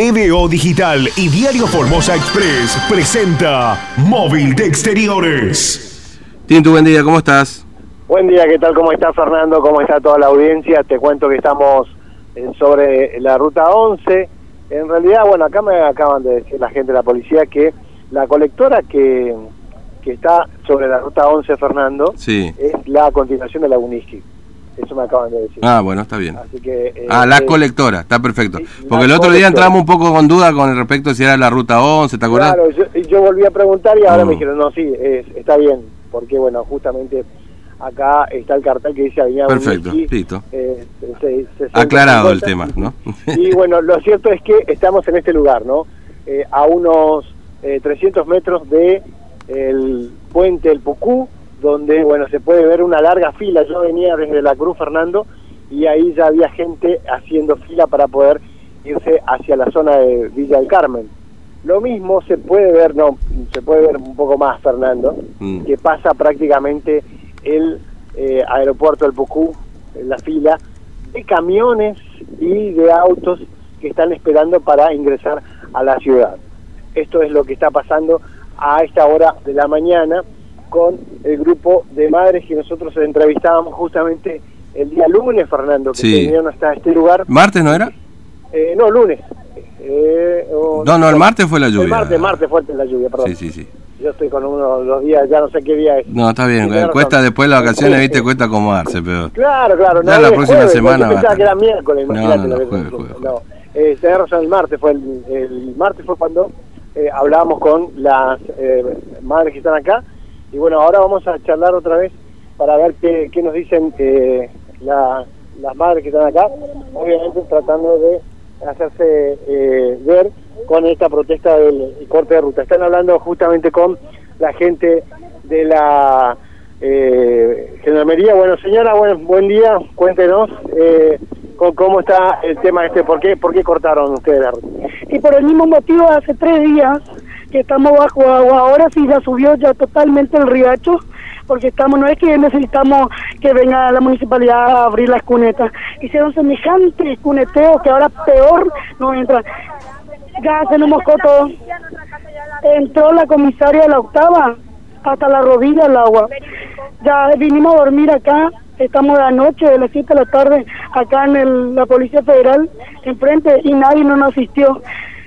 TVO Digital y Diario Formosa Express presenta Móvil de Exteriores. Tinto, buen día, ¿cómo estás? Buen día, ¿qué tal? ¿Cómo está Fernando? ¿Cómo está toda la audiencia? Te cuento que estamos eh, sobre la ruta 11. En realidad, bueno, acá me acaban de decir la gente de la policía que la colectora que, que está sobre la ruta 11, Fernando, Sí. es la continuación de la Uniski. Eso me acaban de decir. Ah, bueno, está bien. Así que, eh, Ah, la eh, colectora, está perfecto. Porque el otro día entramos un poco con duda con respecto a si era la ruta 11, ¿te acuerdas? Claro, yo, yo volví a preguntar y ahora me dijeron, no, sí, es- está bien, porque bueno, justamente acá está el cartel que dice Avenida Perfecto, listo. eh, se- 60, Aclarado el 50. tema, ¿no? Y bueno, lo cierto es que estamos en este lugar, ¿no? Eh, a unos eh, 300 metros de el puente El Pucú, donde, bueno, se puede ver una larga fila. Yo venía desde la Cruz, Fernando, y ahí ya había gente haciendo fila para poder irse hacia la zona de Villa del Carmen. Lo mismo se puede ver, no, se puede ver un poco más, Fernando, Mm. que pasa prácticamente el eh, aeropuerto del Pucú, en la fila, de camiones y de autos que están esperando para ingresar a la ciudad. Esto es lo que está pasando a esta hora de la mañana con el grupo de madres que nosotros entrevistábamos justamente el día lunes, Fernando, que Sí. vinieron hasta este lugar. ¿Martes no era? Eh, no, lunes. Eh, o- No, no, el martes fue la lluvia. El martes, martes fue la lluvia, perdón. Sí, sí, sí. Yo estoy con uno de los días, ya no sé qué día es. No, está bien. Cuesta razón. después de las vacaciones, viste, cuesta acomodarse, pero... Claro, claro. Ya no, la próxima jueves, semana Yo pensaba que era miércoles, No, imagínate no, no, jueves, es. jueves, No, eh, tenés razón, el martes fue el, el martes fue cuando eh, hablábamos con las eh, madres que están acá. Y bueno, ahora vamos a charlar otra vez para ver qué, qué nos dicen eh, la- las madres que están acá. Obviamente tratando de hacerse eh, ver con esta protesta del corte de ruta. Están hablando justamente con la gente de la eh, Gendarmería. Bueno, señora, buen, buen día. Cuéntenos eh, cómo está el tema este. ¿Por qué, por qué cortaron ustedes la ruta? y por el mismo motivo hace tres días que estamos bajo agua. Ahora sí ya subió ya totalmente el riacho, porque estamos, no es que necesitamos que venga la municipalidad a abrir las cunetas. Hicieron semejante cuneteo que ahora peor no entra. Ya se nos. Entró la comisaria de la octava hasta la rodilla el agua. Ya vinimos a dormir acá, estamos de anoche, de las 7 de la tarde, acá en el- la Policía Federal, enfrente, y nadie no nos asistió.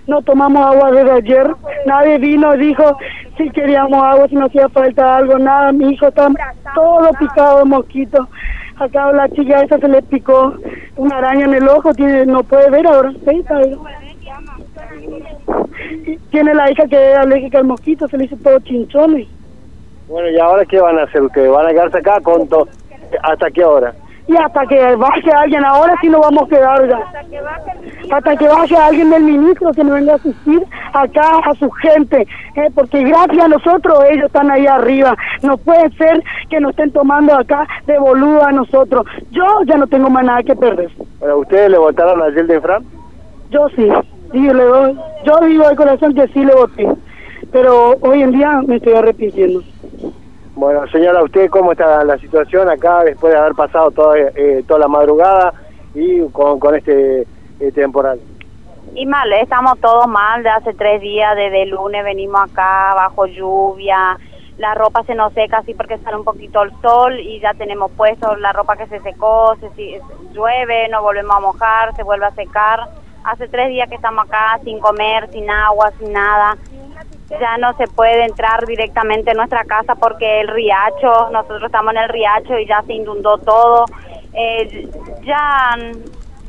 No tomamos agua desde ayer, nadie vino, dijo si queríamos agua, si nos hacía falta algo, nada, mi hijo está todo picado de mosquito. Acá la chica esa se le picó una araña en el ojo, tiene, no puede ver ahora, sí, Tiene la hija que es alérgica al mosquito, se le hizo todo chinchones. Bueno, ¿y ahora qué van a hacer ustedes? ¿Van a quedarse acá con to- ¿Hasta qué hora? Y hasta que baje alguien, ahora sí nos vamos a quedar ya. Hasta que baje alguien del ministro que nos venga a asistir acá a su gente. ¿eh? Porque gracias a nosotros ellos están ahí arriba. No puede ser que nos estén tomando acá de boludo a nosotros. Yo ya no tengo más nada que perder. Bueno, ¿ustedes le votaron a Yelden Fran? Yo sí. sí le doy. Yo digo de corazón que sí le voté. Pero hoy en día me estoy arrepintiendo. Bueno, señora, ¿usted cómo está la situación acá después de haber pasado toda, eh, toda la madrugada y con, con este temporal? Y mal, estamos todos mal de hace tres días, desde lunes venimos acá bajo lluvia, la ropa se nos seca así porque sale un poquito el sol y ya tenemos puesto la ropa que se secó, se, llueve, nos volvemos a mojar, se vuelve a secar. Hace tres días que estamos acá sin comer, sin agua, sin nada. Ya no se puede entrar directamente en nuestra casa porque el riacho, nosotros estamos en el riacho y ya se inundó todo. Eh, ya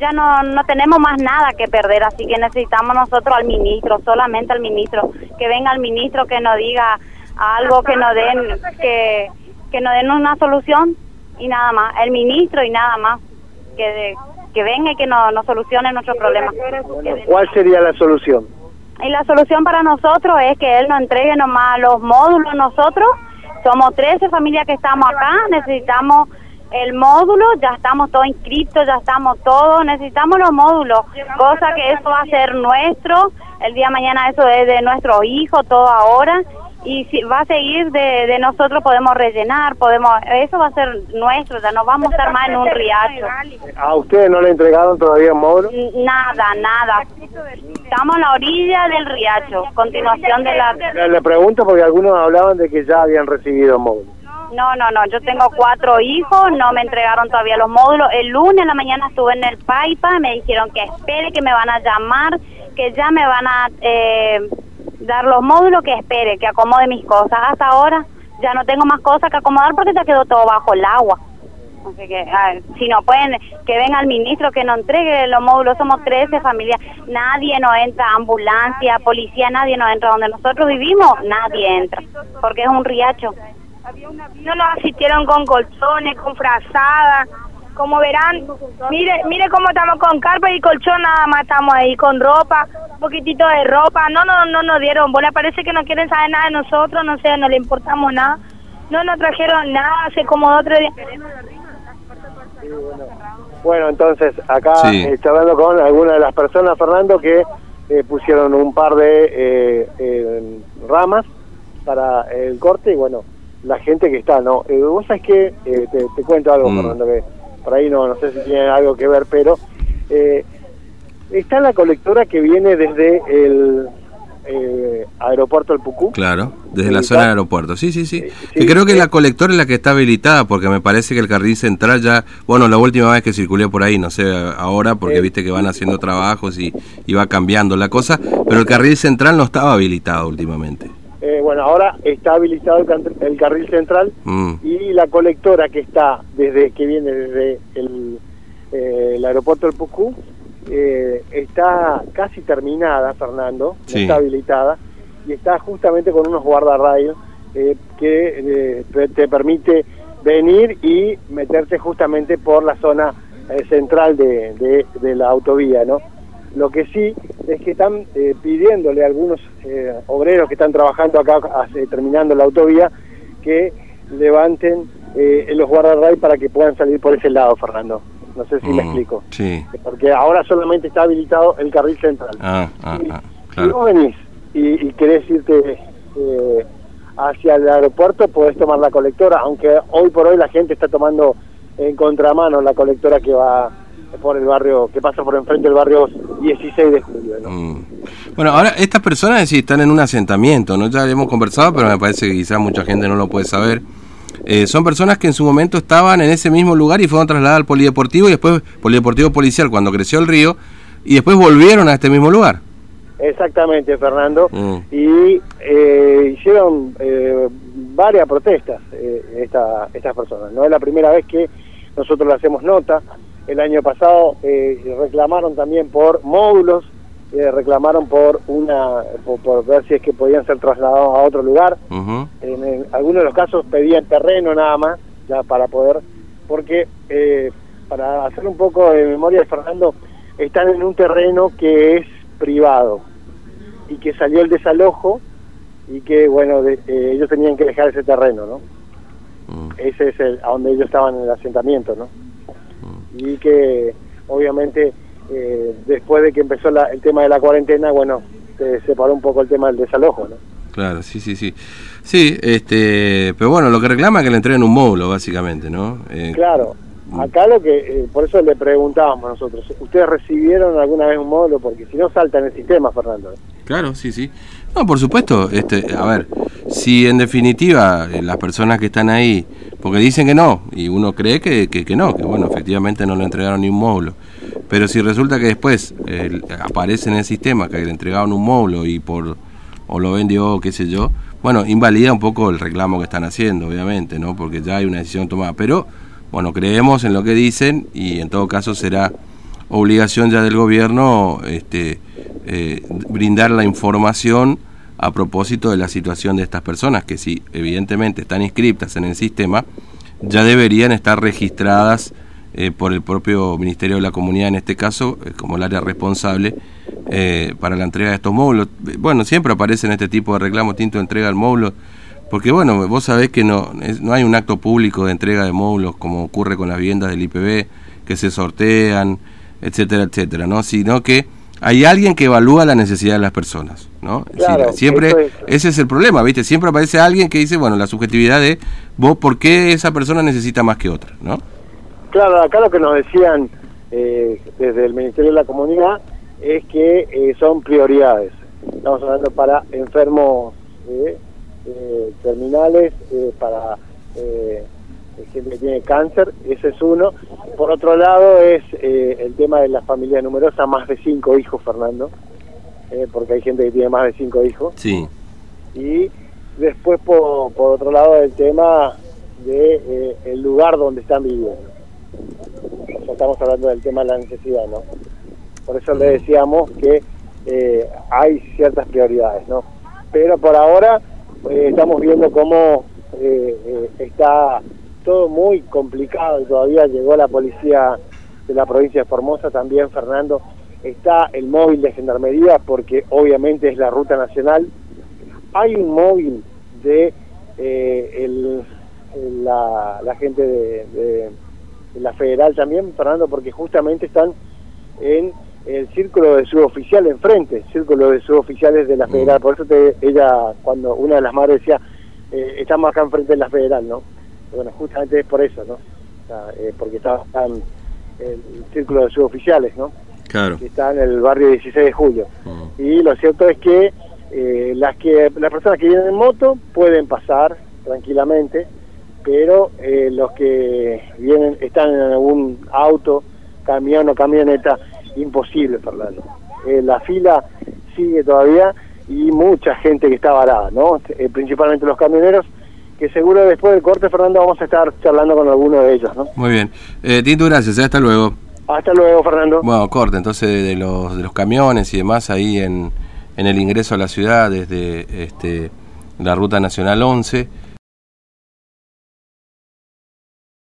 ya no, no tenemos más nada que perder, así que necesitamos nosotros al ministro, solamente al ministro, que venga el ministro que nos diga algo, que nos den, que, que nos den una solución y nada más, el ministro y nada más, que, de- que venga y que nos, nos solucione nuestro problema. ¿Cuál sería la solución? Y la solución para nosotros es que él nos entregue nomás los módulos nosotros. Somos 13 familias que estamos acá, necesitamos el módulo, ya estamos todos inscritos, ya estamos todos, necesitamos los módulos, cosa que eso va a ser nuestro, el día de mañana eso es de nuestros hijos, todo ahora, y si va a seguir de, de nosotros podemos rellenar, podemos eso va a ser nuestro, ya no vamos a estar más en un riacho. ¿A ustedes no le entregaron todavía módulo? Nada, nada. Estamos en la orilla del riacho, continuación de la... Le, le pregunto porque algunos hablaban de que ya habían recibido módulo. No, no, no, yo tengo cuatro hijos, no me entregaron todavía los módulos. El lunes en la mañana estuve en el PAIPA, me dijeron que espere, que me van a llamar, que ya me van a eh, dar los módulos, que espere, que acomode mis cosas. Hasta ahora ya no tengo más cosas que acomodar porque ya quedó todo bajo el agua. Así que, a ver, si no pueden, que venga el ministro, que nos entregue los módulos. Somos 13 familias. Nadie nos entra, ambulancia, policía, nadie nos entra. Donde nosotros vivimos, nadie entra. Porque es un riacho. No nos asistieron con colchones, con frazadas. Como verán, mire, mire cómo estamos con carpa y colchón, nada más estamos ahí con ropa, un poquitito de ropa. No, no, no nos dieron. Bueno, parece que no quieren saber nada de nosotros, no sé, no le importamos nada. No nos trajeron nada, se como otro día. Bueno, entonces acá Sí. eh, charlando con algunas de las personas, Fernando, que eh, pusieron un par de eh, eh, ramas para el corte y bueno, la gente que está, ¿no? Eh, vos sabés que, eh, te, te cuento algo, Mm. Fernando, que por ahí no, no sé si tiene algo que ver, pero eh, está la colectora que viene desde el eh, aeropuerto del Pucú. Claro, desde la zona del aeropuerto. Sí, sí, sí. Sí, que creo que la colectora es la que está habilitada, porque me parece que el carril central ya, bueno, la última vez que circulé por ahí, no sé ahora, porque viste que van haciendo trabajos y, y va cambiando la cosa, pero el carril central no estaba habilitado últimamente. Bueno, ahora está habilitado el, el carril central Mm, y la colectora que está desde que viene desde el, eh, el aeropuerto del Pucú eh, está casi terminada, Fernando, Sí. está habilitada y está justamente con unos guardarrayos eh, que eh, te- te permite venir y meterse justamente por la zona eh, central de, de- de la autovía, ¿no? Lo que sí es que están eh, pidiéndole a algunos eh, obreros que están trabajando acá, hace- terminando la autovía, que levanten eh, los guardarray para que puedan salir por ese lado, Fernando. No sé si me mm, explico. Sí. Porque ahora solamente está habilitado el carril central. Ah, ah, Si- ah, Si claro. vos venís y, y querés irte eh, hacia el aeropuerto, podés tomar la colectora, aunque hoy por hoy la gente está tomando en contramano la colectora que va por el barrio, que pasa por enfrente del barrio 16 de julio. ¿no? Mm. Bueno, ahora estas personas sí están en un asentamiento, ¿no? Ya hemos conversado, pero me parece que quizás mucha gente no lo puede saber. Eh, son personas que en su momento estaban en ese mismo lugar y fueron trasladadas al polideportivo y después polideportivo policial cuando creció el río y después volvieron a este mismo lugar. Exactamente, Fernando. Mm. Y eh, hicieron eh, varias protestas eh, esta, estas personas. No es la primera vez que nosotros le hacemos nota. El año pasado eh, reclamaron también por módulos, eh, reclamaron por una por, por ver si es que podían ser trasladados a otro lugar. En algunos de los casos pedían terreno nada más, ya para poder, porque eh, para hacer un poco de memoria de Fernando, están en un terreno que es privado y que salió el desalojo y que, bueno, de- eh, ellos tenían que dejar ese terreno, ¿no? Mm. Ese es el, a donde ellos estaban en el asentamiento, ¿no? Y que, obviamente, eh, después de que empezó la- el tema de la cuarentena, bueno, se separó un poco el tema del desalojo, ¿no? Claro, sí, sí, sí. Sí, este, pero bueno, lo que reclama es que le entreguen un módulo, básicamente, ¿no? Eh, Claro, acá lo que, eh, por eso le preguntábamos nosotros, ¿ustedes recibieron alguna vez un módulo? Porque si no salta en el sistema, Fernando. Claro, sí, sí. No, por supuesto, este, a ver, si en definitiva eh, las personas que están ahí, porque dicen que no, y uno cree que, que, no, que bueno, efectivamente no le entregaron ni un módulo, pero si resulta que después aparece en el sistema que le entregaron un módulo y por, o lo vendió, qué sé yo, bueno, invalida un poco el reclamo que están haciendo, obviamente, ¿no? Porque ya hay una decisión tomada, pero bueno, creemos en lo que dicen y en todo caso será obligación ya del gobierno este, eh, brindar la información a propósito de la situación de estas personas, que si evidentemente están inscriptas en el sistema, ya deberían estar registradas eh, por el propio Ministerio de la Comunidad, en este caso, eh, como el área responsable para la entrega de estos módulos. Bueno, siempre aparecen este tipo de reclamos, tinto de entrega del módulo, porque bueno, vos sabés que no, es- no hay un acto público de entrega de módulos como ocurre con las viviendas del IPB, que se sortean, etcétera, etcétera, ¿no? Sino que hay alguien que evalúa la necesidad de las personas, ¿no? Claro, siempre, es. ese es el problema, ¿viste? Siempre aparece alguien que dice, bueno, la subjetividad de vos, ¿por qué esa persona necesita más que otra, ¿no? Claro, acá lo que nos decían eh, desde el Ministerio de la Comunidad es que eh, son prioridades. Estamos hablando para enfermos eh, eh, terminales, eh, para eh, gente que tiene cáncer, ese es uno. Por otro lado es eh, el tema de la familia numerosa, más de cinco hijos, Fernando, eh, porque hay gente que tiene más de cinco hijos. Sí. y después por, por otro lado el tema de eh, el lugar donde están viviendo estamos hablando del tema de la necesidad no por eso le decíamos que eh, hay ciertas prioridades no pero por ahora estamos viendo cómo está todo muy complicado y todavía llegó la policía de la provincia de Formosa también Fernando está el móvil de gendarmería porque obviamente es la ruta nacional hay un móvil de eh, el, la, la gente de, de- de la federal también, Fernando, porque justamente están en el círculo de suboficial enfrente, círculo de suboficiales de la federal. Por eso te- ella, cuando una de las madres decía, eh, estamos acá enfrente de la federal, ¿no? Bueno, justamente es por eso, ¿no? O sea, eh, porque está, está en el círculo de suboficiales, ¿no? Claro. que está en el barrio 16 de julio. Mm. Y lo cierto es que eh, las que las personas que vienen en moto pueden pasar tranquilamente, pero eh, los que vienen están en algún auto, camión o camioneta, imposible, Fernando. Eh, la fila sigue todavía y mucha gente que está varada, ¿no? Eh, principalmente los camioneros, que seguro después del corte, Fernando, vamos a estar charlando con alguno de ellos, ¿no? Muy bien. Eh, Tinto, gracias. eh, Hasta luego. Hasta luego, Fernando. Bueno, corte, entonces de los, de los camiones y demás ahí en, en el ingreso a la ciudad desde este, la Ruta Nacional 11.